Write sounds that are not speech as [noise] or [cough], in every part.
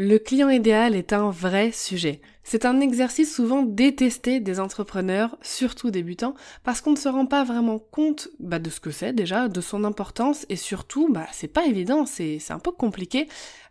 Le client idéal est un vrai sujet. C'est un exercice souvent détesté des entrepreneurs, surtout débutants, parce qu'on ne se rend pas vraiment compte bah, de ce que c'est déjà, de son importance, et surtout, bah, c'est pas évident, c'est un peu compliqué,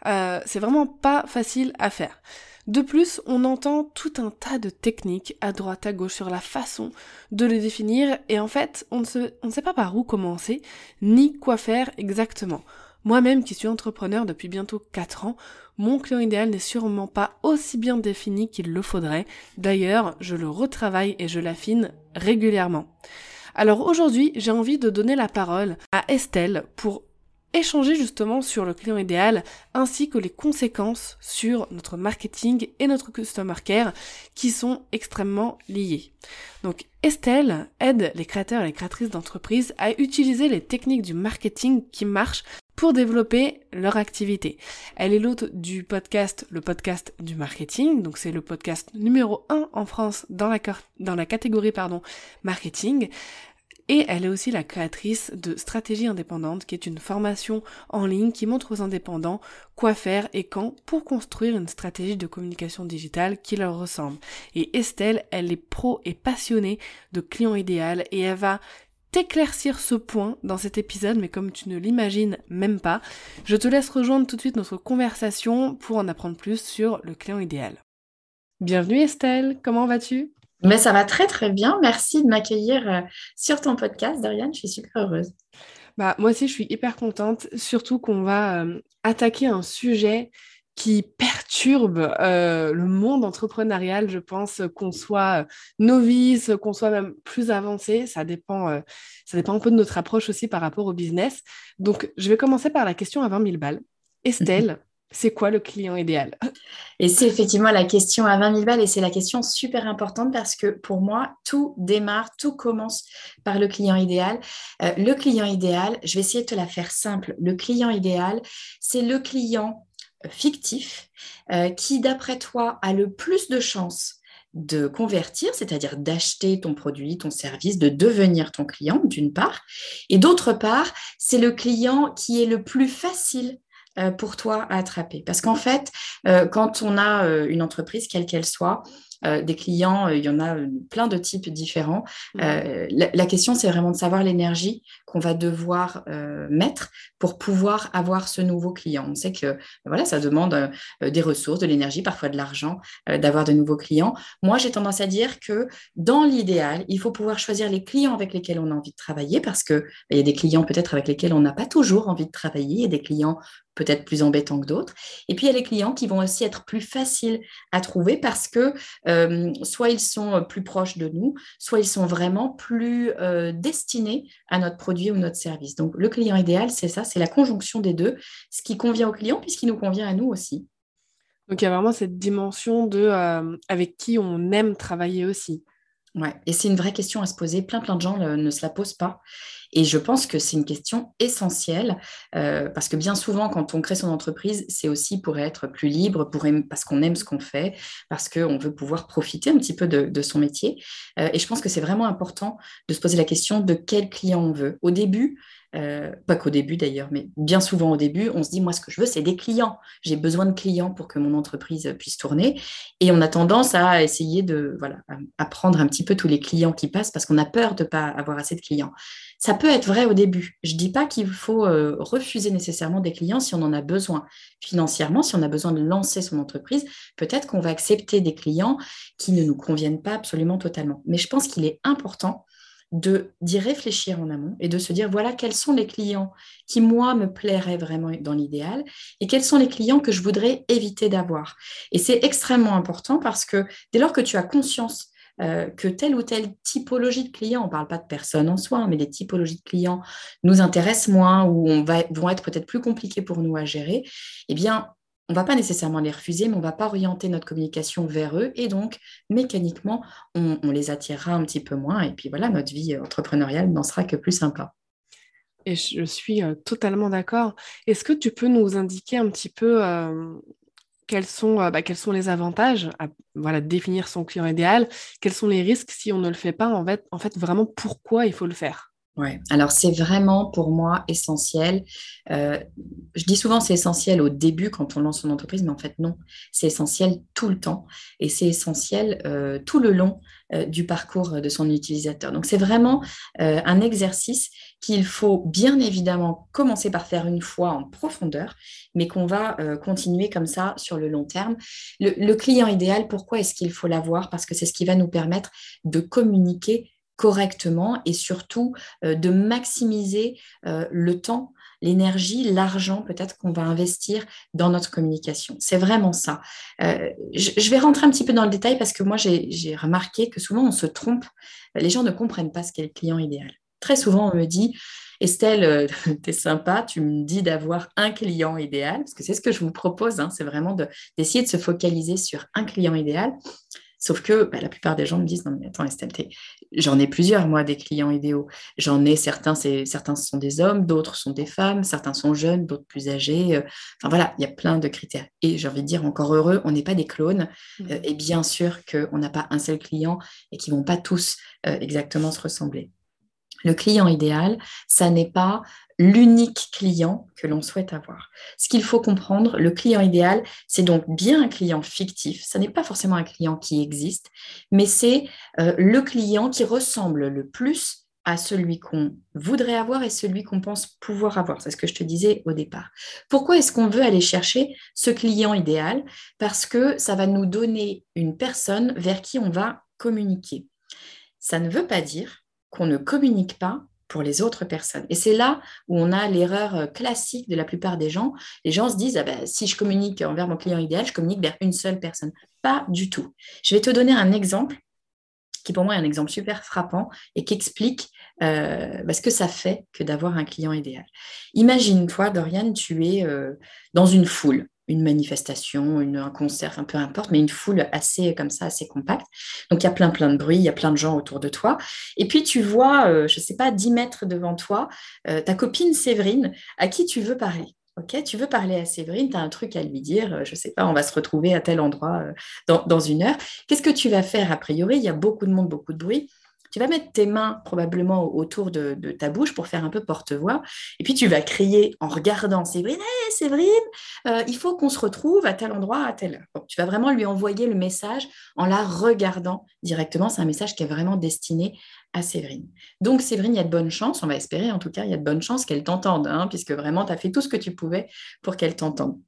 euh, c'est vraiment pas facile à faire. De plus, on entend tout un tas de techniques à droite à gauche sur la façon de le définir, et en fait, on ne, on ne sait pas par où commencer, ni quoi faire exactement. Moi-même qui suis entrepreneur depuis bientôt 4 ans, mon client idéal n'est sûrement pas aussi bien défini qu'il le faudrait. D'ailleurs, je le retravaille et je l'affine régulièrement. Alors aujourd'hui, j'ai envie de donner la parole à Estelle pour échanger justement sur le client idéal ainsi que les conséquences sur notre marketing et notre customer care qui sont extrêmement liées. Donc Estelle aide les créateurs et les créatrices d'entreprises à utiliser les techniques du marketing qui marchent pour développer leur activité. Elle est l'hôte du podcast, le podcast du marketing, donc c'est le podcast numéro 1 en France dans la, dans la catégorie pardon, marketing. Et elle est aussi la créatrice de Stratégie indépendante, qui est une formation en ligne qui montre aux indépendants quoi faire et quand pour construire une stratégie de communication digitale qui leur ressemble. Et Estelle, elle est pro et passionnée de client idéal et elle va t'éclaircir ce point dans cet épisode, mais comme tu ne l'imagines même pas, je te laisse rejoindre tout de suite notre conversation pour en apprendre plus sur le client idéal. Bienvenue Estelle, comment vas-tu? Mais ça va très très bien. Merci de m'accueillir euh, sur ton podcast, Dorian. Je suis super heureuse. Bah, moi aussi, je suis hyper contente, surtout qu'on va euh, attaquer un sujet qui perturbe euh, le monde entrepreneurial. Je pense qu'on soit novice, qu'on soit même plus avancé, ça dépend, euh, ça dépend un peu de notre approche aussi par rapport au business. Donc, je vais commencer par la question à 20 000 balles. [laughs] Estelle, c'est quoi le client idéal? Et c'est effectivement la question à 20 000 balles et c'est la question super importante parce que pour moi, tout démarre, tout commence par le client idéal. le client idéal, je vais essayer de te la faire simple. Le client idéal, c'est le client fictif euh, qui, d'après toi, a le plus de chances de convertir, c'est-à-dire d'acheter ton produit, ton service, de devenir ton client, d'une part. Et d'autre part, c'est le client qui est le plus facile euh, pour toi à attraper. Parce qu'en fait, euh, quand on a une entreprise, quelle qu'elle soit, euh, des clients, euh, il y en a euh, plein de types différents. Mmh. la, question, c'est vraiment de savoir l'énergie qu'on va devoir mettre pour pouvoir avoir ce nouveau client. On sait que voilà, ça demande des ressources, de l'énergie, parfois de l'argent, d'avoir de nouveaux clients. Moi, j'ai tendance à dire que dans l'idéal, il faut pouvoir choisir les clients avec lesquels on a envie de travailler parce qu'il bah, il y a des clients peut-être avec lesquels on n'a pas toujours envie de travailler, il y a des clients peut-être plus embêtants que d'autres. Et puis, il y a les clients qui vont aussi être plus faciles à trouver parce que euh, soit ils sont euh, plus proches de nous, soit ils sont vraiment plus euh, destinés à notre produit ou notre service. Donc, le client idéal, c'est ça, c'est la conjonction des deux, ce qui convient au client puisqu'il nous convient à nous aussi. Donc, il y a vraiment cette dimension de avec qui on aime travailler aussi. Ouais, et c'est une vraie question à se poser. Plein, plein de gens ne se la posent pas. Et je pense que c'est une question essentielle euh, parce que bien souvent, quand on crée son entreprise, c'est aussi pour être plus libre, pour parce qu'on aime ce qu'on fait, parce qu'on veut pouvoir profiter un petit peu de, son métier. Euh, et je pense que c'est vraiment important de se poser la question de quel client on veut. Au début, euh, pas qu'au début d'ailleurs, mais bien souvent au début, on se dit, moi, ce que je veux, c'est des clients. J'ai besoin de clients pour que mon entreprise puisse tourner. Et on a tendance à essayer de, voilà, à prendre un petit peu tous les clients qui passent parce qu'on a peur de ne pas avoir assez de clients. Ça peut être vrai au début. Je ne dis pas qu'il faut euh, refuser nécessairement des clients si on en a besoin financièrement, si on a besoin de lancer son entreprise. Peut-être qu'on va accepter des clients qui ne nous conviennent pas absolument totalement. Mais je pense qu'il est important d'y réfléchir en amont et de se dire voilà quels sont les clients qui moi me plairaient vraiment dans l'idéal et quels sont les clients que je voudrais éviter d'avoir. Et c'est extrêmement important parce que dès lors que tu as conscience euh, que telle ou telle typologie de clients, on ne parle pas de personnes en soi, hein, mais les typologies de clients nous intéressent moins ou vont être peut-être plus compliqués pour nous à gérer, eh bien, on ne va pas nécessairement les refuser, mais on ne va pas orienter notre communication vers eux. Et donc, mécaniquement, on, on, les attirera un petit peu moins. Et puis voilà, notre vie entrepreneuriale n'en sera que plus sympa. Et je suis euh, totalement d'accord. Est-ce que tu peux nous indiquer un petit peu euh, quels, sont, euh, bah, quels sont les avantages à voilà, définir son client idéal Quels sont les risques si on ne le fait pas En fait, en fait vraiment, pourquoi il faut le faire? Ouais, alors c'est vraiment pour moi essentiel. Euh, je dis souvent c'est essentiel au début quand on lance son entreprise, mais en fait non, c'est essentiel tout le temps et c'est essentiel euh, tout le long euh, du parcours de son utilisateur. Donc c'est vraiment un exercice qu'il faut bien évidemment commencer par faire une fois en profondeur, mais qu'on va continuer comme ça sur le long terme. Le, le client idéal, pourquoi est-ce qu'il faut l'avoir? Parce que c'est ce qui va nous permettre de communiquer correctement et surtout euh, de maximiser euh, le temps, l'énergie, l'argent peut-être qu'on va investir dans notre communication. C'est vraiment ça. Euh, je, vais rentrer un petit peu dans le détail parce que moi, j'ai remarqué que souvent on se trompe. Les gens ne comprennent pas ce qu'est le client idéal. Très souvent, on me dit, Estelle, [laughs] tu es sympa, tu me dis d'avoir un client idéal, parce que c'est ce que je vous propose, hein, c'est vraiment d'essayer de se focaliser sur un client idéal. Sauf que bah, la plupart des gens me disent Non, mais attends, Estelle, j'en ai plusieurs, moi, des clients idéaux. J'en ai certains, certains sont des hommes, d'autres sont des femmes, certains sont jeunes, d'autres plus âgés. Euh, enfin voilà, il y a plein de critères. Et j'ai envie de dire, encore heureux, on n'est pas des clones. Mmh. Euh, et bien sûr qu'on n'a pas un seul client et qu'ils ne vont pas tous euh, exactement se ressembler. Le client idéal, ça n'est pas l'unique client que l'on souhaite avoir. Ce qu'il faut comprendre, le client idéal, c'est donc bien un client fictif, ce n'est pas forcément un client qui existe, mais c'est euh, le client qui ressemble le plus à celui qu'on voudrait avoir et celui qu'on pense pouvoir avoir. C'est ce que je te disais au départ. Pourquoi est-ce qu'on veut aller chercher ce client idéal? Parce que ça va nous donner une personne vers qui on va communiquer. Ça ne veut pas dire qu'on ne communique pas pour les autres personnes. Et c'est là où on a l'erreur euh, classique de la plupart des gens. Les gens se disent, ah ben, si je communique envers mon client idéal, je communique vers une seule personne. Pas du tout. Je vais te donner un exemple qui pour moi est un exemple super frappant et qui explique euh, ce que ça fait que d'avoir un client idéal. Imagine-toi, Dorian, tu es euh, dans une foule une manifestation, un concert, un peu importe, mais une foule assez comme ça, assez compacte. Donc il y a plein plein de bruit, il y a plein de gens autour de toi. Et puis tu vois, euh, je ne sais pas, 10 mètres devant toi, euh, ta copine Séverine, à qui tu veux parler. Ok, tu veux parler à Séverine, tu as un truc à lui dire, euh, je ne sais pas, on va se retrouver à tel endroit dans une heure. Qu'est-ce que tu vas faire? A priori Il y a beaucoup de monde, beaucoup de bruit tu vas mettre tes mains probablement autour de, ta bouche pour faire un peu porte-voix. Et puis tu vas crier en regardant Séverine, hey, Séverine, euh, il faut qu'on se retrouve à tel endroit, à telle heure. tu vas vraiment lui envoyer le message en la regardant directement. C'est un message qui est vraiment destiné à Séverine. Donc Séverine, il y a de bonnes chances, on va espérer en tout cas, il y a de bonnes chances qu'elle t'entende, hein, puisque vraiment tu as fait tout ce que tu pouvais pour qu'elle t'entende.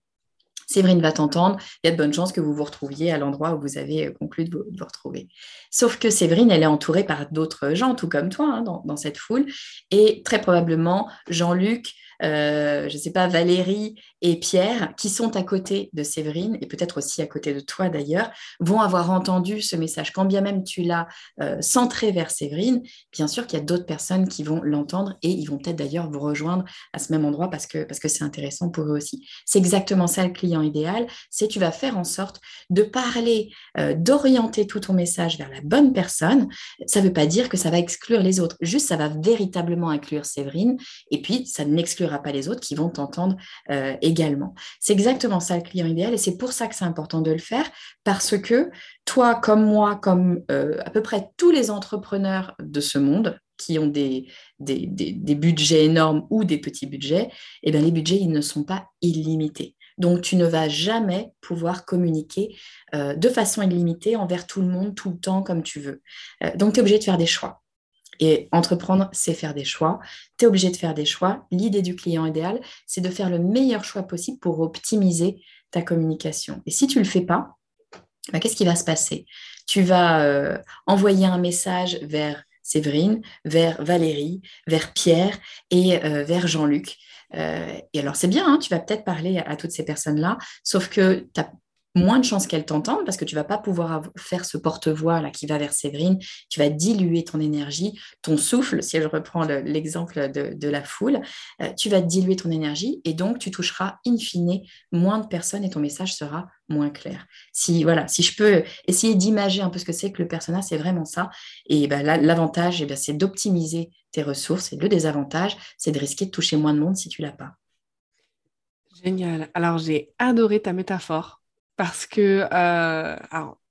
Séverine va t'entendre, il y a de bonnes chances que vous vous retrouviez à l'endroit où vous avez euh, conclu de vous, retrouver. Sauf que Séverine, elle est entourée par d'autres gens, tout comme toi, hein, dans, cette foule, et très probablement Jean-Luc, euh, je ne sais pas, Valérie et Pierre, qui sont à côté de Séverine, et peut-être aussi à côté de toi d'ailleurs, vont avoir entendu ce message. Quand bien même tu l'as euh, centré vers Séverine, bien sûr qu'il y a d'autres personnes qui vont l'entendre et ils vont peut-être d'ailleurs vous rejoindre à ce même endroit parce que parce que c'est intéressant pour eux aussi. C'est exactement ça le client idéal, c'est tu vas faire en sorte de parler, euh, d'orienter tout ton message vers la bonne personne. Ça ne veut pas dire que ça va exclure les autres, juste ça va véritablement inclure Séverine et puis ça pas les autres qui vont t'entendre euh, également. C'est exactement ça le client idéal et c'est pour ça que c'est important de le faire parce que toi comme moi, comme euh, à peu près tous les entrepreneurs de ce monde qui ont des, des, budgets énormes ou des petits budgets, eh bien, les budgets, ils ne sont pas illimités. Donc, tu ne vas jamais pouvoir communiquer euh, de façon illimitée envers tout le monde, tout le temps, comme tu veux. donc, tu es obligé de faire des choix. Et entreprendre, c'est faire des choix. Tu es obligé de faire des choix. L'idée du client idéal, c'est de faire le meilleur choix possible pour optimiser ta communication. Et si tu ne le fais pas, bah, qu'est-ce qui va se passer? Tu vas euh, envoyer un message vers Séverine, vers Valérie, vers Pierre et euh, vers Jean-Luc. Euh, et alors, c'est bien, hein, tu vas peut-être parler à, toutes ces personnes-là, sauf que tu moins de chances qu'elle t'entende parce que tu vas pas pouvoir faire ce porte-voix là qui va vers Séverine. Tu vas diluer ton énergie, ton souffle, si je reprends l'exemple de, la foule, euh, tu vas diluer ton énergie et donc tu toucheras in fine moins de personnes et ton message sera moins clair. Si voilà, si je peux essayer d'imager un peu ce que c'est que le personnage, c'est vraiment ça. Et ben, l'avantage, ben, c'est d'optimiser tes ressources et le désavantage, c'est de risquer de toucher moins de monde si tu l'as pas. Génial. Alors j'ai adoré ta métaphore parce que, euh,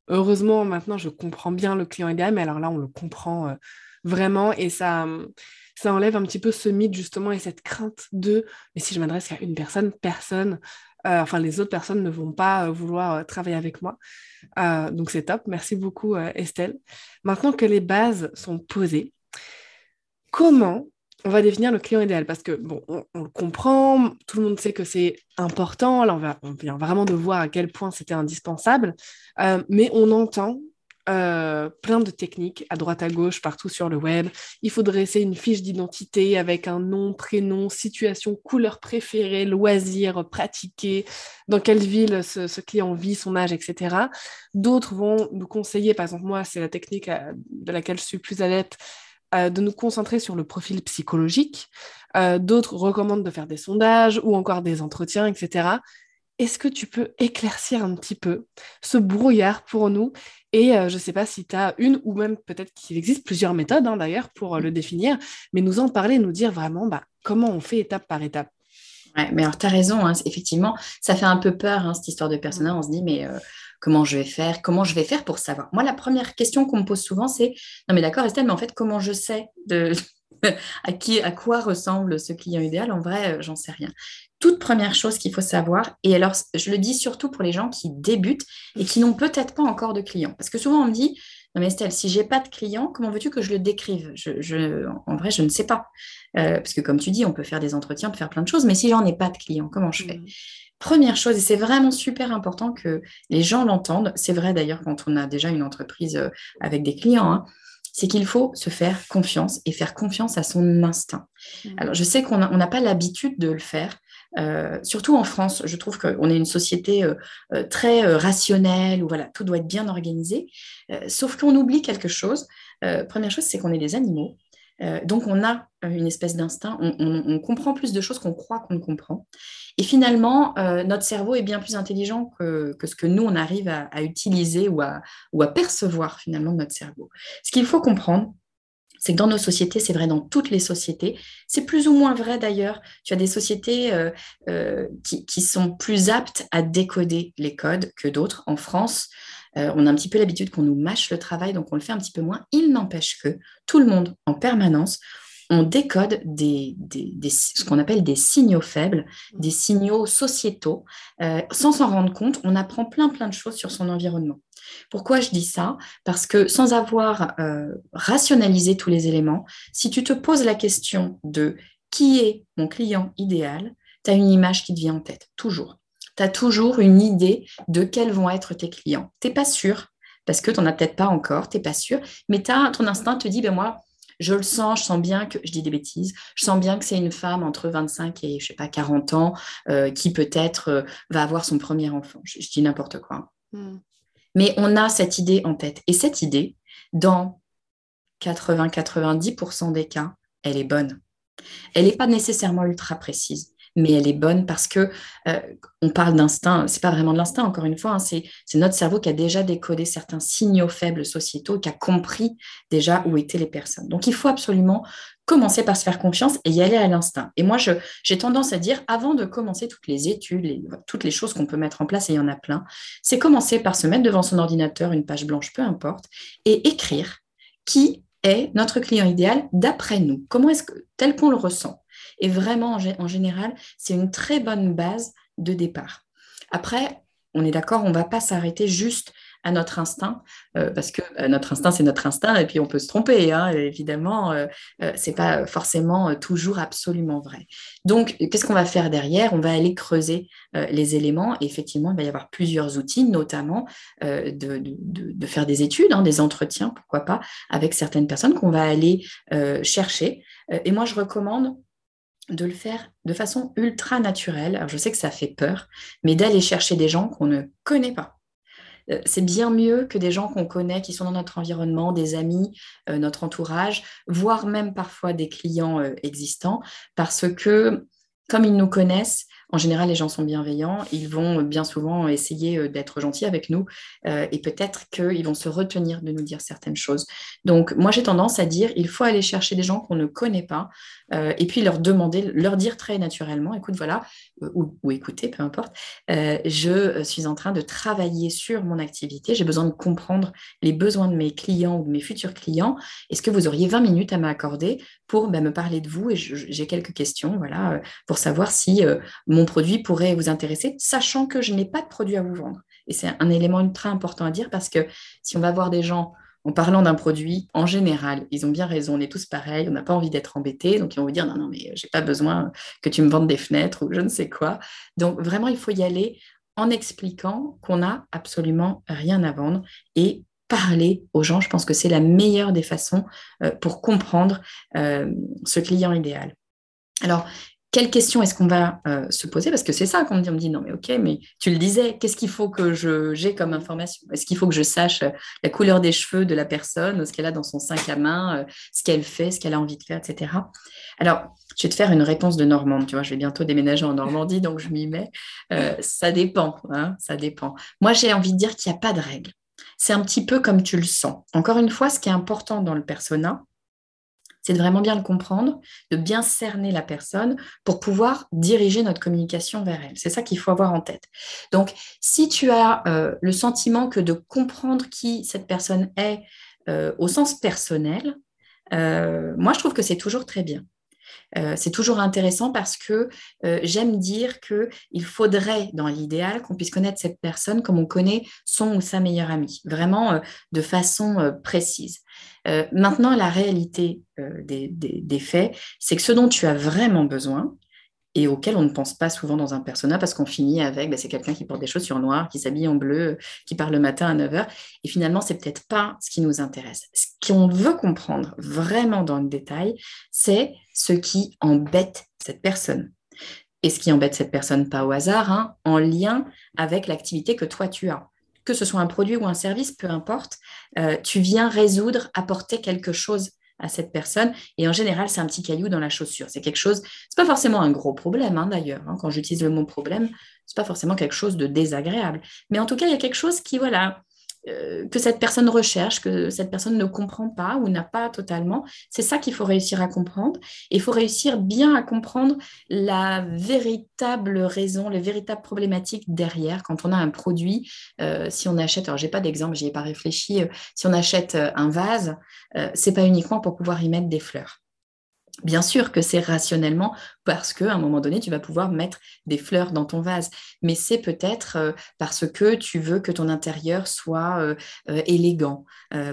heureusement, maintenant, je comprends bien le client idéal, mais alors là, on le comprend euh, vraiment et ça, ça enlève un petit peu ce mythe, justement, et cette crainte de, mais si je m'adresse à une personne, personne, euh, enfin, les autres personnes ne vont pas vouloir travailler avec moi. donc, c'est top. Merci beaucoup, Estelle. Maintenant que les bases sont posées, comment on va définir le client idéal parce que, bon, on, le comprend, tout le monde sait que c'est important, là, on, va, vient vraiment de voir à quel point c'était indispensable, euh, mais on entend euh, plein de techniques à droite à gauche, partout sur le web. Il faut dresser une fiche d'identité avec un nom, prénom, situation, couleur préférée, loisir, pratiqué, dans quelle ville ce, client vit, son âge, etc. D'autres vont nous conseiller, par exemple, moi, c'est la technique euh, de laquelle je suis plus adepte, euh, de nous concentrer sur le profil psychologique. Euh, d'autres recommandent de faire des sondages ou encore des entretiens, etc. Est-ce que tu peux éclaircir un petit peu ce brouillard pour nous? Et euh, je ne sais pas si tu as une ou même peut-être qu'il existe plusieurs méthodes hein, d'ailleurs pour le définir, mais nous en parler, nous dire vraiment bah, comment on fait étape par étape. Ouais, mais alors tu as raison, hein, effectivement, ça fait un peu peur hein, cette histoire de personnage. On se dit, mais comment je vais faire, comment je vais faire pour savoir. Moi, la première question qu'on me pose souvent, c'est non mais d'accord Estelle, mais en fait, comment je sais de [laughs] à qui, à quoi ressemble ce client idéal? En vrai, euh, j'en sais rien. Toute première chose qu'il faut savoir, et alors je le dis surtout pour les gens qui débutent et qui n'ont peut-être pas encore de clients, parce que souvent on me dit non mais Estelle, si j'ai pas de client, comment veux-tu que je le décrive? En vrai, je ne sais pas. Euh, parce que comme tu dis, on peut faire des entretiens, on peut faire plein de choses, mais si j'en ai pas de client, comment je fais? Mmh. Première chose, et c'est vraiment super important que les gens l'entendent, c'est vrai d'ailleurs quand on a déjà une entreprise euh, avec des clients, hein, c'est qu'il faut se faire confiance et faire confiance à son instinct. Mmh. Alors, je sais qu'on n'a pas l'habitude de le faire, euh, surtout en France. Je trouve qu'on est une société euh, très rationnelle où voilà, tout doit être bien organisé, sauf qu'on oublie quelque chose. première chose, c'est qu'on est des animaux euh, donc, on a euh, une espèce d'instinct, on, comprend plus de choses qu'on croit qu'on comprend. Et finalement, euh, notre cerveau est bien plus intelligent que, ce que nous, on arrive à, utiliser ou à, ou à, percevoir finalement de notre cerveau. Ce qu'il faut comprendre, c'est que dans nos sociétés, c'est vrai dans toutes les sociétés, c'est plus ou moins vrai d'ailleurs. Tu as des sociétés qui, qui, sont plus aptes à décoder les codes que d'autres. En France, euh, on a un petit peu l'habitude qu'on nous mâche le travail, donc on le fait un petit peu moins. Il n'empêche que tout le monde, en permanence, on décode des, ce qu'on appelle des signaux faibles, des signaux sociétaux. Euh, sans s'en rendre compte, on apprend plein plein de choses sur son environnement. Pourquoi je dis ça? Parce que sans avoir euh, rationalisé tous les éléments, si tu te poses la question de qui est mon client idéal, tu as une image qui te vient en tête, toujours tu as toujours une idée de quels vont être tes clients. Tu n'es pas sûr, parce que tu n'en as peut-être pas encore, tu n'es pas sûr, mais as, ton instinct te dit, ben moi, je le sens, je sens bien que, je dis des bêtises, je sens bien que c'est une femme entre 25 et, je sais pas, 40 ans, euh, qui peut-être euh, va avoir son premier enfant. Je, dis n'importe quoi. Hmm. Mais on a cette idée en tête. Et cette idée, dans 80-90% des cas, elle est bonne. Elle n'est pas nécessairement ultra précise mais elle est bonne parce que euh, on parle d'instinct, c'est pas vraiment de l'instinct, encore une fois, hein, c'est notre cerveau qui a déjà décodé certains signaux faibles sociétaux, qui a compris déjà où étaient les personnes. Donc il faut absolument commencer par se faire confiance et y aller à l'instinct. Et moi, j'ai tendance à dire, avant de commencer toutes les études, toutes les choses qu'on peut mettre en place, et il y en a plein, c'est commencer par se mettre devant son ordinateur, une page blanche, peu importe, et écrire qui est notre client idéal d'après nous. Comment est-ce que, tel qu'on le ressent et vraiment, en, général, c'est une très bonne base de départ. Après, on est d'accord, on ne va pas s'arrêter juste à notre instinct, euh, parce que euh, notre instinct, c'est notre instinct, et puis on peut se tromper, hein, évidemment, euh, ce n'est pas forcément toujours absolument vrai. Donc, qu'est-ce qu'on va faire derrière? On va aller creuser les éléments, effectivement, il va y avoir plusieurs outils, notamment de, faire des études, hein, des entretiens, pourquoi pas, avec certaines personnes qu'on va aller chercher. et moi, je recommande de le faire de façon ultra naturelle. Je sais que ça fait peur, mais d'aller chercher des gens qu'on ne connaît pas. Euh, c'est bien mieux que des gens qu'on connaît, qui sont dans notre environnement, des amis, euh, notre entourage, voire même parfois des clients euh, existants, parce que comme ils nous connaissent, en général, les gens sont bienveillants. Ils vont bien souvent essayer euh, d'être gentils avec nous euh, et peut-être qu'ils vont se retenir de nous dire certaines choses. Donc, moi, j'ai tendance à dire il faut aller chercher des gens qu'on ne connaît pas euh, et puis leur demander, leur dire très naturellement écoute, voilà, ou, ou écoutez, peu importe, je suis en train de travailler sur mon activité. J'ai besoin de comprendre les besoins de mes clients ou de mes futurs clients. Est-ce que vous auriez 20 minutes à m'accorder pour ben, me parler de vous? Et j'ai quelques questions voilà, pour savoir si mon produit pourrait vous intéresser, sachant que je n'ai pas de produit à vous vendre. Et c'est un élément ultra important à dire parce que si on va voir des gens en parlant d'un produit, en général, ils ont bien raison, on est tous pareils, on n'a pas envie d'être embêtés, donc ils vont vous dire non, non, mais j'ai pas besoin que tu me vendes des fenêtres ou je ne sais quoi. Donc vraiment, il faut y aller en expliquant qu'on n'a absolument rien à vendre et parler aux gens. Je pense que c'est la meilleure des façons euh, pour comprendre euh, ce client idéal. Alors, quelle question est-ce qu'on va euh, se poser? Parce que c'est ça qu'on me dit. On me dit non, mais ok, mais tu le disais, qu'est-ce qu'il faut que j'ai comme information? Est-ce qu'il faut que je sache euh, la couleur des cheveux de la personne, ce qu'elle a dans son sac à main, euh, ce qu'elle fait, ce qu'elle a envie de faire, etc. Alors, je vais te faire une réponse de Normande. Tu vois, je vais bientôt déménager en Normandie, donc je m'y mets. ça dépend, hein, ça dépend. Moi, j'ai envie de dire qu'il n'y a pas de règle. C'est un petit peu comme tu le sens. Encore une fois, ce qui est important dans le persona, c'est de vraiment bien le comprendre, de bien cerner la personne pour pouvoir diriger notre communication vers elle. C'est ça qu'il faut avoir en tête. Donc, si tu as euh, le sentiment que de comprendre qui cette personne est euh, au sens personnel, euh, moi, je trouve que c'est toujours très bien. Euh, c'est toujours intéressant parce que euh, j'aime dire qu'il faudrait, dans l'idéal, qu'on puisse connaître cette personne comme on connaît son ou sa meilleure amie, vraiment euh, de façon précise. maintenant, la réalité des, faits, c'est que ce dont tu as vraiment besoin, et auquel on ne pense pas souvent dans un persona parce qu'on finit avec, bah, c'est quelqu'un qui porte des chaussures noires, qui s'habille en bleu, qui parle le matin à 9h. Et finalement, c'est peut-être pas ce qui nous intéresse. Ce qu'on veut comprendre vraiment dans le détail, c'est ce qui embête cette personne. Et ce qui embête cette personne, pas au hasard, hein, en lien avec l'activité que toi tu as. Que ce soit un produit ou un service, peu importe, euh, tu viens résoudre, apporter quelque chose à cette personne. Et en général, c'est un petit caillou dans la chaussure. C'est quelque chose, c'est pas forcément un gros problème hein, d'ailleurs. Hein. quand j'utilise le mot problème, c'est pas forcément quelque chose de désagréable. Mais en tout cas, il y a quelque chose qui, voilà, que cette personne recherche, que cette personne ne comprend pas ou n'a pas totalement. C'est ça qu'il faut réussir à comprendre. Il faut réussir bien à comprendre la véritable raison, les véritables problématiques derrière. Quand on a un produit, euh, si on achète, alors j'ai pas d'exemple, j'y ai pas réfléchi, euh, si on achète un vase, c'est pas uniquement pour pouvoir y mettre des fleurs. Bien sûr que c'est rationnellement parce qu'à un moment donné, tu vas pouvoir mettre des fleurs dans ton vase, mais c'est peut-être euh, parce que tu veux que ton intérieur soit euh, euh, élégant,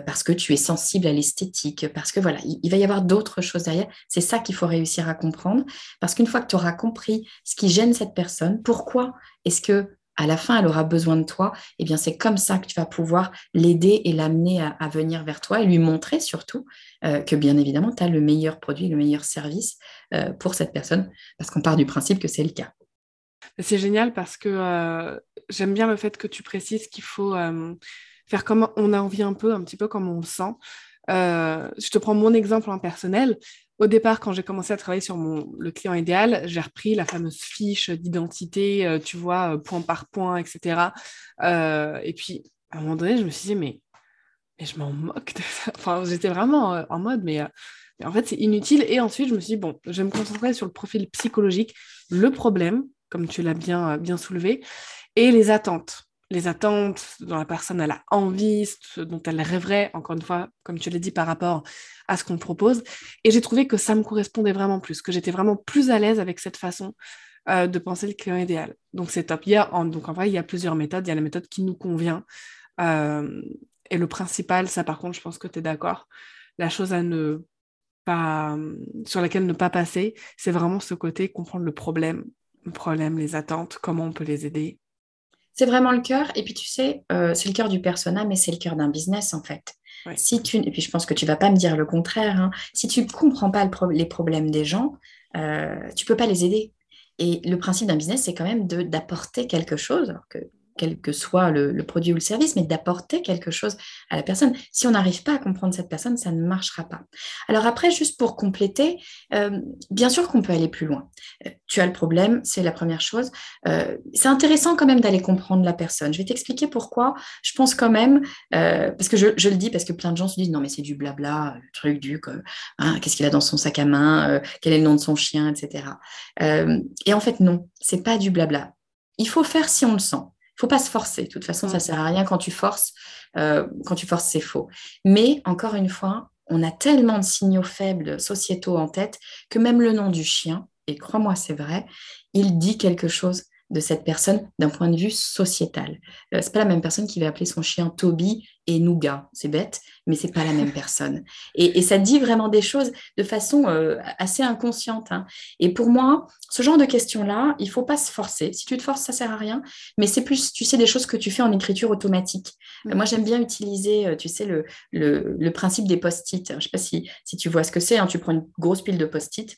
parce que tu es sensible à l'esthétique, parce que voilà, il, va y avoir d'autres choses derrière. C'est ça qu'il faut réussir à comprendre, parce qu'une fois que tu auras compris ce qui gêne cette personne, pourquoi est-ce que à la fin, elle aura besoin de toi, et eh bien c'est comme ça que tu vas pouvoir l'aider et l'amener à, venir vers toi et lui montrer surtout euh, que bien évidemment, tu as le meilleur produit, le meilleur service euh, pour cette personne, parce qu'on part du principe que c'est le cas. C'est génial parce que euh, j'aime bien le fait que tu précises qu'il faut faire comme on a envie un peu, un petit peu comme on le sent. je te prends mon exemple en personnel au départ, quand j'ai commencé à travailler sur mon, le client idéal, j'ai repris la fameuse fiche d'identité, euh, tu vois, euh, point par point, etc. Euh, et puis, à un moment donné, je me suis dit, mais, je m'en moque de ça. [laughs] J'étais vraiment en mode, mais, en fait, c'est inutile. Et ensuite, je me suis dit, bon, je vais me concentrer sur le profil psychologique, le problème, comme tu l'as bien soulevé, et les attentes les attentes dont la personne a envie, ce dont elle rêverait, encore une fois, comme tu l'as dit, par rapport à ce qu'on propose. Et j'ai trouvé que ça me correspondait vraiment plus, que j'étais vraiment plus à l'aise avec cette façon euh, de penser le client idéal. Donc c'est top. Il y a, donc en vrai, il y a plusieurs méthodes. Il y a la méthode qui nous convient. Euh, et le principal, ça par contre, je pense que tu es d'accord. La chose à ne pas, sur laquelle ne pas passer, c'est vraiment ce côté comprendre le problème, le problème, les attentes, comment on peut les aider c'est vraiment le cœur. Et puis, tu sais, euh, c'est le cœur du persona, mais c'est le cœur d'un business, en fait. Si tu, et puis, je pense que tu vas pas me dire le contraire. Hein. Si tu ne comprends pas les problèmes des gens, euh, tu peux pas les aider. Et le principe d'un business, c'est quand même d'apporter quelque chose, alors que quel que soit le, produit ou le service, mais d'apporter quelque chose à la personne. Si on n'arrive pas à comprendre cette personne, ça ne marchera pas. Alors après, juste pour compléter, euh, bien sûr qu'on peut aller plus loin. Euh, tu as le problème, c'est la première chose. Euh, c'est intéressant quand même d'aller comprendre la personne. Je vais t'expliquer pourquoi. Je pense quand même, parce que je, le dis, parce que plein de gens se disent, non mais c'est du blabla, le truc du, hein, qu'est-ce qu'il a dans son sac à main, quel est le nom de son chien, etc. et en fait, non, c'est pas du blabla. Il faut faire si on le sent. Il faut pas se forcer. De toute façon, ça sert à rien quand tu forces. Euh, quand tu forces, c'est faux. Mais encore une fois, on a tellement de signaux faibles sociétaux en tête que même le nom du chien, et crois-moi, c'est vrai, il dit quelque chose de cette personne d'un point de vue sociétal. Ce euh, c'est pas la même personne qui va appeler son chien Toby et Nougat. C'est bête, mais c'est pas la même [laughs] personne. Et, ça dit vraiment des choses de façon euh, assez inconsciente. Hein. Et pour moi, ce genre de questions-là, il faut pas se forcer. Si tu te forces, ça sert à rien. Mais c'est plus, tu sais, des choses que tu fais en écriture automatique. Euh, moi, j'aime bien utiliser, tu sais, le, le, principe des post-it. Je sais pas si, si tu vois ce que c'est. Hein. Tu prends une grosse pile de post-it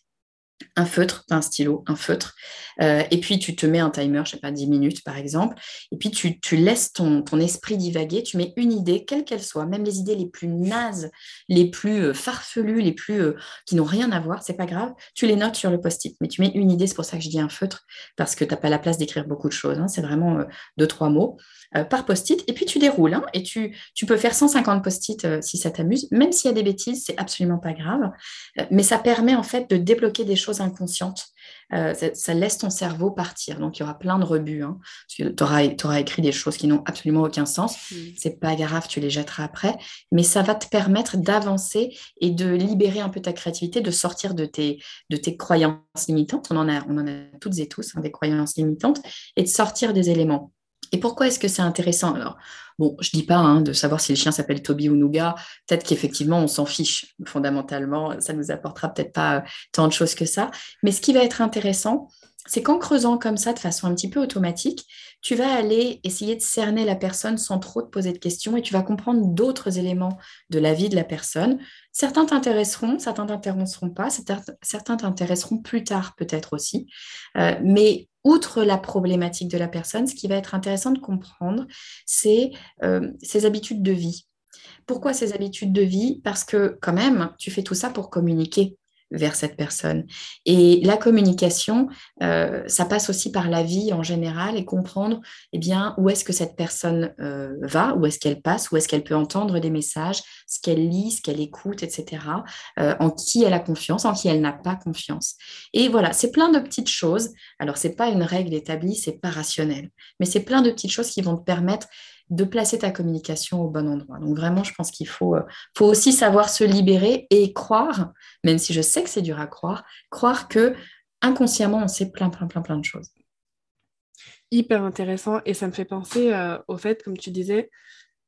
un feutre, pas un stylo, un feutre. Euh, et puis tu te mets un timer, je sais pas, 10 minutes par exemple. Et puis tu, laisses ton, esprit divaguer, tu mets une idée, quelle qu'elle soit, même les idées les plus nazes, les plus euh, farfelues, les plus euh, qui n'ont rien à voir, c'est pas grave. Tu les notes sur le post-it. Mais tu mets une idée, c'est pour ça que je dis un feutre, parce que tu n'as pas la place d'écrire beaucoup de choses. Hein. c'est vraiment deux, trois mots. par post-it, et puis tu déroules, hein, et tu, tu, peux faire 150 post-it si ça t'amuse, même s'il y a des bêtises, c'est absolument pas grave, mais ça permet en fait de débloquer des choses inconscientes. Euh, ça, laisse ton cerveau partir. Donc, il y aura plein de rebuts. Hein. Tu auras, écrit des choses qui n'ont absolument aucun sens. Mmh. C'est pas grave, tu les jetteras après. Mais ça va te permettre d'avancer et de libérer un peu ta créativité, de sortir de tes, de tes croyances limitantes. On en a, on en a toutes et tous, hein, des croyances limitantes, et de sortir des éléments. Et pourquoi est-ce que c'est intéressant? Alors, bon, je dis pas hein, de savoir si le chien s'appelle Toby ou Nougat. Peut-être qu'effectivement, on s'en fiche fondamentalement. Ça nous apportera peut-être pas euh, tant de choses que ça. Mais ce qui va être intéressant, c'est qu'en creusant comme ça de façon un petit peu automatique, tu vas aller essayer de cerner la personne sans trop te poser de questions et tu vas comprendre d'autres éléments de la vie de la personne. Certains t'intéresseront, certains t'intéresseront pas, certains t'intéresseront plus tard peut-être aussi. Euh, mais outre la problématique de la personne, ce qui va être intéressant de comprendre, c'est euh, ses habitudes de vie. Pourquoi ces habitudes de vie? Parce que quand même, tu fais tout ça pour communiquer vers cette personne. Et la communication, euh, ça passe aussi par la vie en général et comprendre eh bien, où est-ce que cette personne euh, va, où est-ce qu'elle passe, où est-ce qu'elle peut entendre des messages, ce qu'elle lit, ce qu'elle écoute, etc., euh, en qui elle a confiance, en qui elle n'a pas confiance. Et voilà, c'est plein de petites choses. Alors, c'est pas une règle établie, c'est pas rationnel, mais c'est plein de petites choses qui vont te permettre de placer ta communication au bon endroit. Donc vraiment, je pense qu'il faut, euh, faut aussi savoir se libérer et croire, même si je sais que c'est dur à croire, croire que inconsciemment, on sait plein, plein, plein, plein de choses. Hyper intéressant et ça me fait penser euh, au fait, comme tu disais,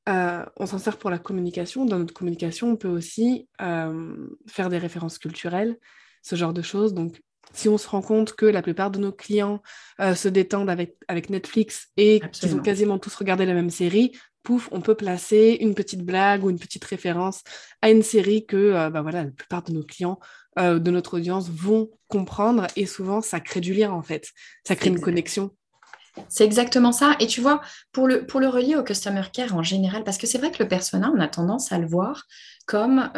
euh, on s'en sert pour la communication. Dans notre communication, on peut aussi faire des références culturelles, ce genre de choses. Donc, si on se rend compte que la plupart de nos clients euh, se détendent avec, avec Netflix et qu'ils ont quasiment tous regardé la même série, pouf, on peut placer une petite blague ou une petite référence à une série que euh, bah voilà, la plupart de nos clients euh, de notre audience vont comprendre et souvent ça crée du lien en fait, ça crée une connexion. C'est exactement ça. Et tu vois, pour le, pour le relier au customer care en général, parce que c'est vrai que le persona, on a tendance à le voir comme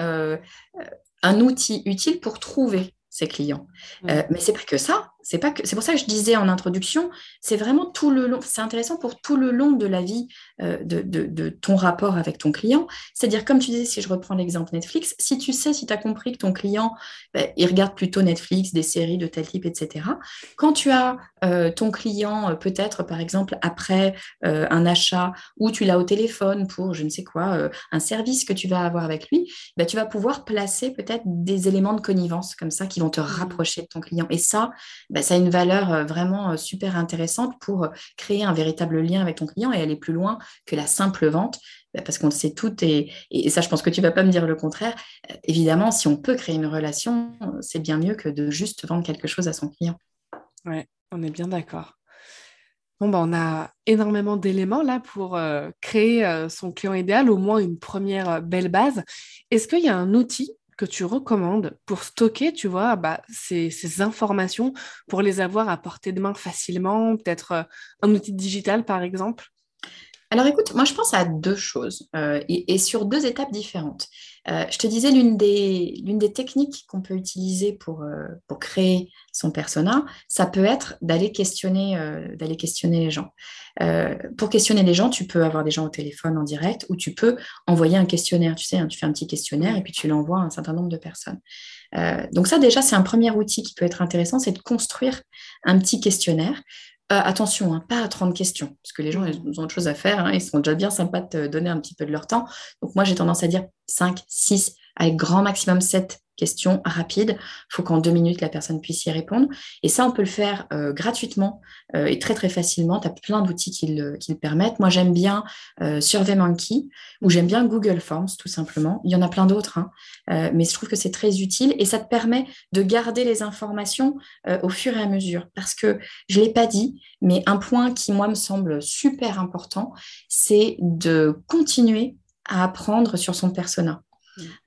un outil utile pour trouver ses clients. Euh, mais c'est pas que ça. C'est pas que. C'est pour ça que je disais en introduction, c'est vraiment tout le long. C'est intéressant pour tout le long de la vie euh, de, ton rapport avec ton client. C'est-à-dire, comme tu disais, si je reprends l'exemple Netflix, si tu sais, si tu as compris que ton client, ben, il regarde plutôt Netflix, des séries de tel type, etc. Quand tu as euh, ton client, peut-être par exemple après un achat ou tu l'as au téléphone pour je ne sais quoi, un service que tu vas avoir avec lui, ben, tu vas pouvoir placer peut-être des éléments de connivence comme ça qui vont te mmh. rapprocher de ton client. Et ça, bah, ça a une valeur euh, vraiment euh, super intéressante pour euh, créer un véritable lien avec ton client et aller plus loin que la simple vente bah, parce qu'on le sait tout et, ça, je pense que tu ne vas pas me dire le contraire. évidemment, si on peut créer une relation, c'est bien mieux que de juste vendre quelque chose à son client. Oui, on est bien d'accord. Bon, bah, on a énormément d'éléments là pour créer son client idéal, au moins une première belle base. Est-ce qu'il y a un outil que tu recommandes pour stocker, tu vois, bah, ces, ces, informations, pour les avoir à portée de main facilement, peut-être euh, un outil digital par exemple? Alors écoute, moi je pense à deux choses euh, et, sur deux étapes différentes. Euh, je te disais, l'une des, techniques qu'on peut utiliser pour, euh, pour créer son persona, ça peut être d'aller questionner, les gens. pour questionner les gens, tu peux avoir des gens au téléphone en direct ou tu peux envoyer un questionnaire. Tu sais, hein, tu fais un petit questionnaire et puis tu l'envoies à un certain nombre de personnes. donc ça déjà, c'est un premier outil qui peut être intéressant, c'est de construire un petit questionnaire attention, hein, pas à 30 questions, parce que les gens ils ont autre chose à faire, hein, ils sont déjà bien sympas de te donner un petit peu de leur temps. Donc moi, j'ai tendance à dire 5, 6, avec grand maximum 7 questions rapides. Il faut qu'en deux minutes, la personne puisse y répondre. Et ça, on peut le faire euh, gratuitement euh, et très, très facilement. Tu as plein d'outils qui le, permettent. Moi, j'aime bien euh, SurveyMonkey ou j'aime bien Google Forms, tout simplement. Il y en a plein d'autres, hein. mais je trouve que c'est très utile et ça te permet de garder les informations au fur et à mesure. Parce que je ne l'ai pas dit, mais un point qui, moi, me semble super important, c'est de continuer à apprendre sur son persona.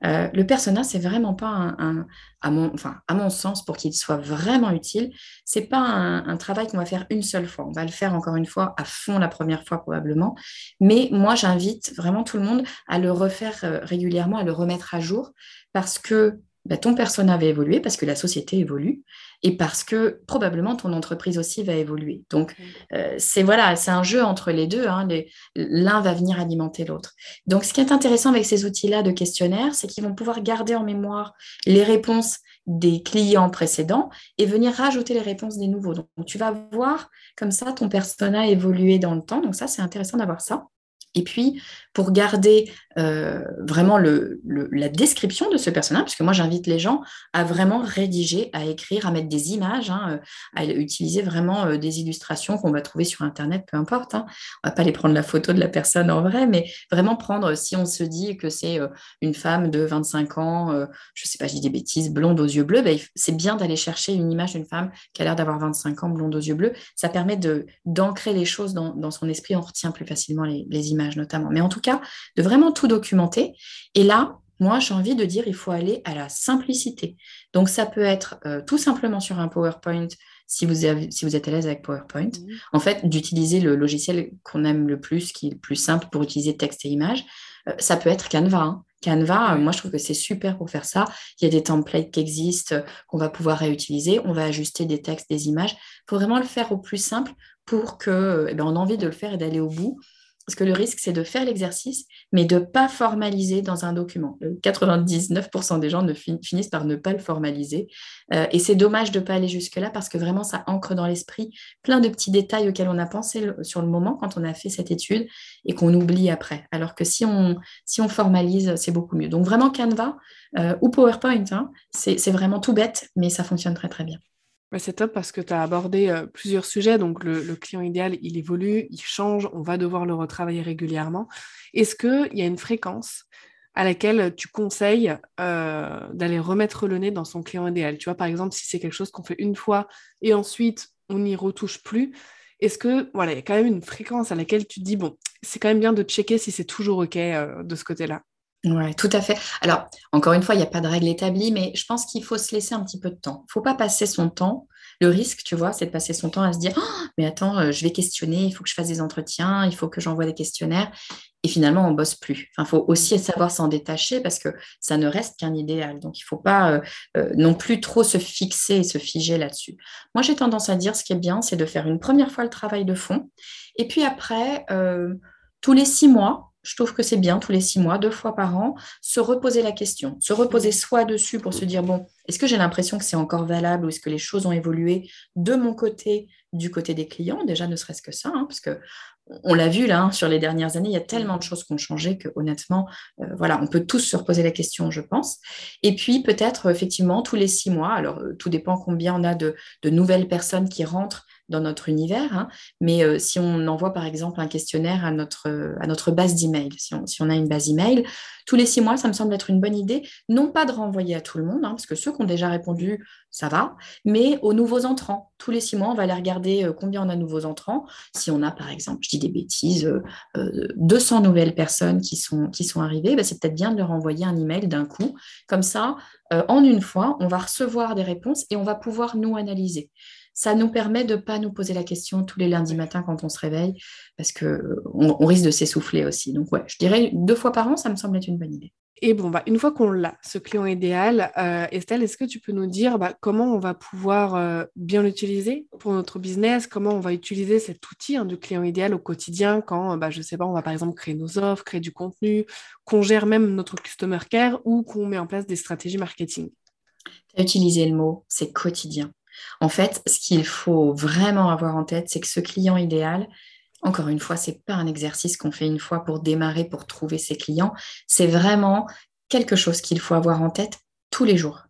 Euh, le persona, c'est vraiment pas un, à, mon, enfin, à mon sens, pour qu'il soit vraiment utile, c'est pas un, travail qu'on va faire une seule fois. On va le faire encore une fois à fond la première fois probablement. Mais moi, j'invite vraiment tout le monde à le refaire euh, régulièrement, à le remettre à jour, parce que bah, ton persona va évoluer, parce que la société évolue, et parce que probablement ton entreprise aussi va évoluer. Donc, euh, c'est voilà, c'est un jeu entre les deux. Hein, L'un va venir alimenter l'autre. Donc, ce qui est intéressant avec ces outils-là de questionnaire, c'est qu'ils vont pouvoir garder en mémoire les réponses des clients précédents et venir rajouter les réponses des nouveaux. Donc, tu vas voir comme ça ton persona évoluer dans le temps. Donc, ça, c'est intéressant d'avoir ça. Et puis, pour garder euh, vraiment le, la description de ce personnage, parce que moi j'invite les gens à vraiment rédiger, à écrire, à mettre des images, hein, euh, à utiliser vraiment euh, des illustrations qu'on va trouver sur Internet, peu importe. Hein. On va pas les prendre la photo de la personne en vrai, mais vraiment prendre, si on se dit que c'est une femme de 25 ans, je sais pas, je dis des bêtises, blonde aux yeux bleus, ben, c'est bien d'aller chercher une image d'une femme qui a l'air d'avoir 25 ans, blonde aux yeux bleus. Ça permet d'ancrer les choses dans, dans, son esprit, on retient plus facilement les, les images notamment. Mais en tout cas, de vraiment tout documenter. Et là, moi, j'ai envie de dire, il faut aller à la simplicité. Donc, ça peut être euh, tout simplement sur un PowerPoint, si vous, avez, si vous êtes à l'aise avec PowerPoint, mmh. en fait, d'utiliser le logiciel qu'on aime le plus, qui est le plus simple pour utiliser texte et images. Euh, ça peut être Canva. Hein. Canva, moi, je trouve que c'est super pour faire ça. Il y a des templates qui existent, qu'on va pouvoir réutiliser. On va ajuster des textes, des images. Il faut vraiment le faire au plus simple pour que, eh ben, on a envie de le faire et d'aller au bout. Parce que le risque, c'est de faire l'exercice, mais de ne pas formaliser dans un document. 99% des gens ne finissent par ne pas le formaliser. Euh, et c'est dommage de ne pas aller jusque-là parce que vraiment, ça ancre dans l'esprit plein de petits détails auxquels on a pensé sur le moment quand on a fait cette étude et qu'on oublie après. Alors que si on, si on formalise, c'est beaucoup mieux. Donc vraiment, Canva euh, ou PowerPoint, hein, c'est vraiment tout bête, mais ça fonctionne très très bien. Bah, c'est top parce que tu as abordé euh, plusieurs sujets. Donc, le, client idéal, il évolue, il change, on va devoir le retravailler régulièrement. Est-ce qu'il y a une fréquence à laquelle tu conseilles euh, d'aller remettre le nez dans son client idéal? Tu vois, par exemple, si c'est quelque chose qu'on fait une fois et ensuite on n'y retouche plus, est-ce que voilà, il y a quand même une fréquence à laquelle tu te dis bon, c'est quand même bien de checker si c'est toujours OK euh, de ce côté-là? Oui, tout à fait. Alors, encore une fois, il n'y a pas de règle établie, mais je pense qu'il faut se laisser un petit peu de temps. Il ne faut pas passer son temps. Le risque, tu vois, c'est de passer son temps à se dire «Oh, mais attends, euh, je vais questionner, il faut que je fasse des entretiens, il faut que j'envoie des questionnaires. Et finalement, on ne bosse plus. il faut aussi savoir s'en détacher parce que ça ne reste qu'un idéal. Donc, il ne faut pas euh, euh, non plus trop se fixer et se figer là-dessus. Moi, j'ai tendance à dire ce qui est bien, c'est de faire une première fois le travail de fond. Et puis après, tous les six mois, je trouve que c'est bien tous les six mois, deux fois par an, se reposer la question, se reposer soi dessus pour se dire, bon, est-ce que j'ai l'impression que c'est encore valable ou est-ce que les choses ont évolué de mon côté, du côté des clients, déjà ne serait-ce que ça, hein, parce que on l'a vu là hein, sur les dernières années, il y a tellement de choses qui ont changé que honnêtement, euh, voilà, on peut tous se reposer la question, je pense. Et puis peut-être effectivement tous les six mois, alors euh, tout dépend combien on a de, de nouvelles personnes qui rentrent dans notre univers. Hein. Mais si on envoie par exemple un questionnaire à notre, à notre base d'email, si on, si on a une base email, tous les six mois, ça me semble être une bonne idée. Non pas de renvoyer à tout le monde, hein, parce que ceux qui ont déjà répondu, ça va, mais aux nouveaux entrants. Tous les six mois, on va aller regarder combien on a de nouveaux entrants. Si on a par exemple, je dis des bêtises, 200 nouvelles personnes qui sont, arrivées, bah, c'est peut-être bien de leur envoyer un email d'un coup. Comme ça, en une fois, on va recevoir des réponses et on va pouvoir nous analyser ça nous permet de ne pas nous poser la question tous les lundis matins quand on se réveille, parce qu'on euh, on risque de s'essouffler aussi. Donc ouais, je dirais deux fois par an, ça me semble être une bonne idée. Et bon, bah, une fois qu'on l'a, ce client idéal, euh, Estelle, est-ce que tu peux nous dire bah, comment on va pouvoir euh, bien l'utiliser pour notre business? Comment on va utiliser cet outil hein, du client idéal au quotidien quand, bah, je ne sais pas, on va par exemple créer nos offres, créer du contenu, qu'on gère même notre customer care ou qu'on met en place des stratégies marketing? Tu as utilisé le mot, c'est quotidien. En fait, ce qu'il faut vraiment avoir en tête, c'est que ce client idéal, encore une fois, ce n'est pas un exercice qu'on fait une fois pour démarrer, pour trouver ses clients. C'est vraiment quelque chose qu'il faut avoir en tête tous les jours.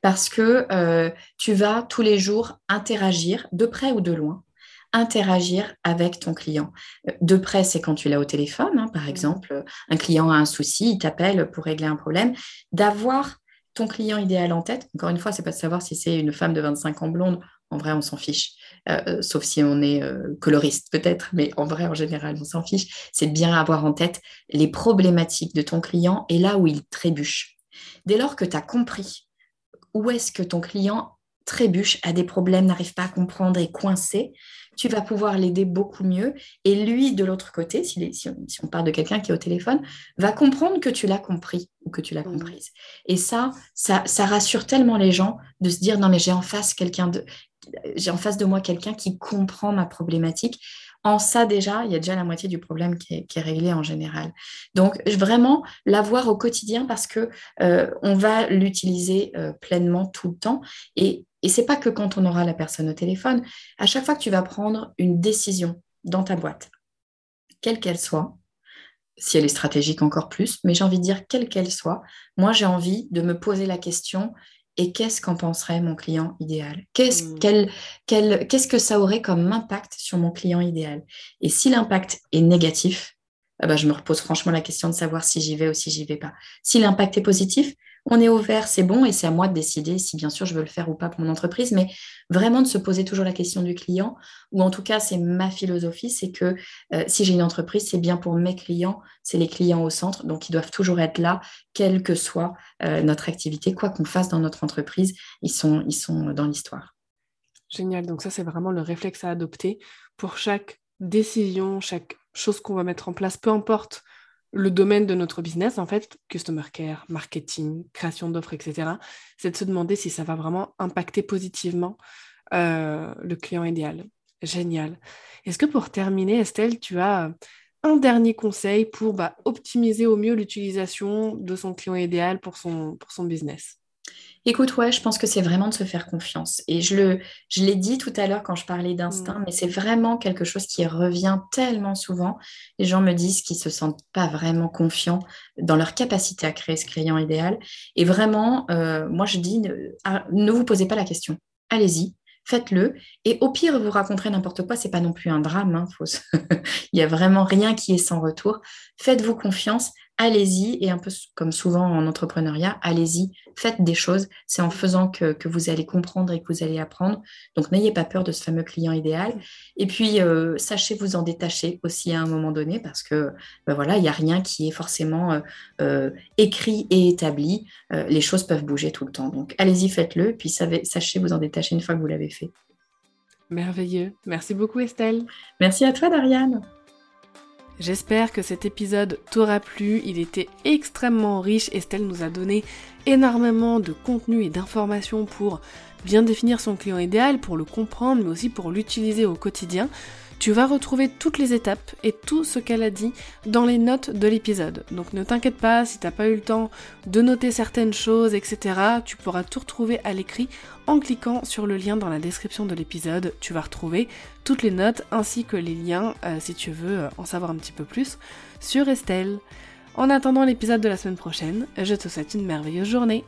Parce que euh, tu vas tous les jours interagir, de près ou de loin, interagir avec ton client. De près, c'est quand tu l'as au téléphone, hein, par mmh. exemple, un client a un souci, il t'appelle pour régler un problème. D'avoir client idéal en tête. Encore une fois, c'est pas de savoir si c'est une femme de 25 ans blonde. En vrai, on s'en fiche. Euh, euh, sauf si on est euh, coloriste, peut-être. Mais en vrai, en général, on s'en fiche. C'est bien avoir en tête les problématiques de ton client et là où il trébuche. Dès lors que tu as compris où est-ce que ton client trébuche, a des problèmes, n'arrive pas à comprendre, et coincé, tu vas pouvoir l'aider beaucoup mieux. Et lui, de l'autre côté, si, on, parle de quelqu'un qui est au téléphone, va comprendre que tu l'as compris ou que tu l'as mmh. comprise. Et ça, ça, ça rassure tellement les gens de se dire non mais j'ai en face quelqu'un de, j'ai en face de moi quelqu'un qui comprend ma problématique en ça déjà, il y a déjà la moitié du problème qui est, réglé en général. Donc vraiment l'avoir au quotidien parce que euh, on va l'utiliser euh, pleinement tout le temps et et c'est pas que quand on aura la personne au téléphone. À chaque fois que tu vas prendre une décision dans ta boîte, quelle qu'elle soit, si elle est stratégique encore plus, mais j'ai envie de dire quelle qu'elle soit, moi j'ai envie de me poser la question et qu'est-ce qu'en penserait mon client idéal? Qu'est-ce mmh. qu'est-ce que ça aurait comme impact sur mon client idéal? Et si l'impact est négatif, ah bah, je me repose franchement la question de savoir si j'y vais ou si j'y vais pas. Si l'impact est positif, on est ouvert, c'est bon, et c'est à moi de décider si bien sûr je veux le faire ou pas pour mon entreprise, mais vraiment de se poser toujours la question du client, ou en tout cas c'est ma philosophie, c'est que euh, si j'ai une entreprise, c'est bien pour mes clients, c'est les clients au centre, donc ils doivent toujours être là, quelle que soit euh, notre activité, quoi qu'on fasse dans notre entreprise, ils sont, ils sont dans l'histoire. Génial, donc ça c'est vraiment le réflexe à adopter pour chaque décision, chaque chose qu'on va mettre en place, peu importe le domaine de notre business, en fait, customer care, marketing, création d'offres, etc., c'est de se demander si ça va vraiment impacter positivement euh, le client idéal. Génial. Est-ce que pour terminer, Estelle, tu as un dernier conseil pour bah, optimiser au mieux l'utilisation de son client idéal pour son business? Écoute, ouais, je pense que c'est vraiment de se faire confiance. Et je, le, je l'ai dit tout à l'heure quand je parlais d'instinct, mmh. mais c'est vraiment quelque chose qui revient tellement souvent. Les gens me disent qu'ils ne se sentent pas vraiment confiants dans leur capacité à créer ce client idéal. Et vraiment, euh, moi, je dis, ah, ne, vous posez pas la question. Allez-y, faites-le. Et au pire, vous raconterez n'importe quoi, c'est pas non plus un drame. Hein, [laughs] Il n'y a vraiment rien qui est sans retour. Faites-vous confiance, allez-y, et un peu comme souvent en entrepreneuriat, allez-y, faites des choses. C'est en faisant que, vous allez comprendre et que vous allez apprendre. Donc n'ayez pas peur de ce fameux client idéal. Et puis, euh, sachez vous en détacher aussi à un moment donné, parce que ben voilà, il n'y a rien qui est forcément euh, euh, écrit et établi. les choses peuvent bouger tout le temps. Donc allez-y, faites-le, puis sachez vous en détacher une fois que vous l'avez fait. Merveilleux. Merci beaucoup Estelle. Merci à toi Dariane. J'espère que cet épisode t'aura plu, il était extrêmement riche, Estelle nous a donné énormément de contenu et d'informations pour bien définir son client idéal, pour le comprendre, mais aussi pour l'utiliser au quotidien. Tu vas retrouver toutes les étapes et tout ce qu'elle a dit dans les notes de l'épisode. Donc ne t'inquiète pas si t'as pas eu le temps de noter certaines choses, etc. Tu pourras tout retrouver à l'écrit en cliquant sur le lien dans la description de l'épisode. Tu vas retrouver toutes les notes ainsi que les liens euh, si tu veux euh, en savoir un petit peu plus sur Estelle. En attendant l'épisode de la semaine prochaine, je te souhaite une merveilleuse journée.